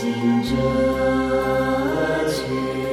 行者去。